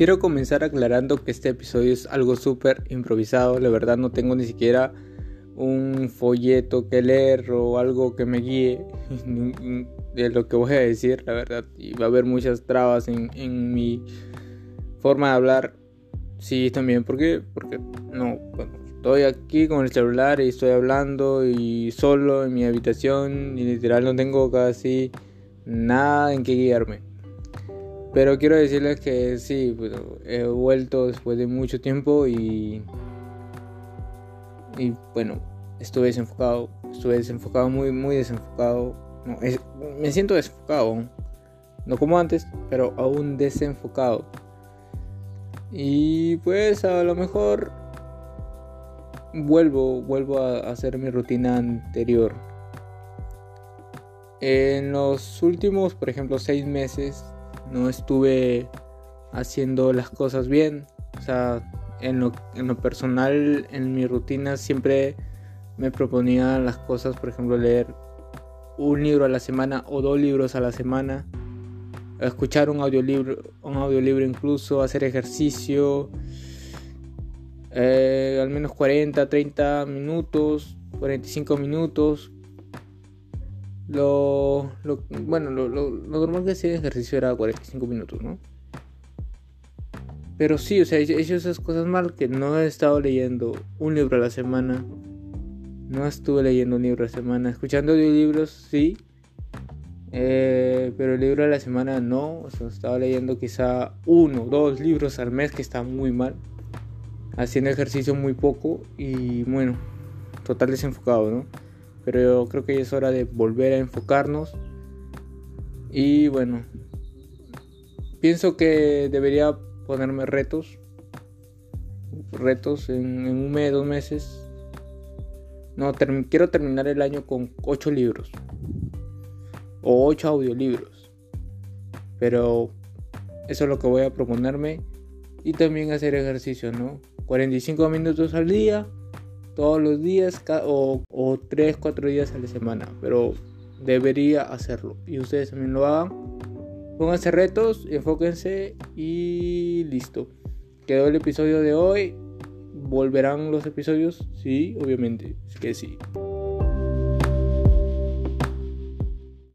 Quiero comenzar aclarando que este episodio es algo súper improvisado, la verdad no tengo ni siquiera un folleto que leer o algo que me guíe de lo que voy a decir, la verdad, y va a haber muchas trabas en, mi forma de hablar. Sí, también, ¿por qué? Porque no, estoy aquí con el celular y estoy hablando y solo en mi habitación y literal no tengo casi nada en que guiarme. Pero quiero decirles que sí, he vuelto después de mucho tiempo y. Y bueno, estuve desenfocado. Estuve desenfocado, muy, muy desenfocado. Me siento desenfocado. No como antes, pero aún desenfocado. Y pues a lo mejor vuelvo, vuelvo a hacer mi rutina anterior. En los últimos, por ejemplo, seis meses no estuve haciendo las cosas bien. O sea, en lo, en lo personal, en mi rutina siempre me proponía las cosas, por ejemplo, leer un libro a la semana o dos libros a la semana, escuchar un audiolibro, un audiolibro incluso, hacer ejercicio, eh, al menos 40, 30 minutos, 45 minutos, lo, bueno, lo, lo, normal que hacía ejercicio era 45 minutos, ¿no? Pero sí, o sea, he hecho esas cosas mal que no he estado leyendo un libro a la semana. No estuve leyendo un libro a la semana. Escuchando libros, sí. Eh, pero el libro a la semana no. O sea, estaba leyendo quizá uno, dos libros al mes, que está muy mal. Haciendo ejercicio muy poco y bueno, total desenfocado, ¿no? Pero creo que ya es hora de volver a enfocarnos. Y bueno, pienso que debería ponerme retos. Retos en, un mes, dos meses. No, quiero terminar el año con ocho libros. O ocho audiolibros. Pero eso es lo que voy a proponerme. Y también hacer ejercicio, ¿no? 45 minutos al día todos los días o, o 3, 4 días a la semana, pero debería hacerlo y ustedes también lo hagan. Pónganse retos, enfóquense y listo. Quedó el episodio de hoy. ¿Volverán los episodios? Sí, obviamente, es que sí.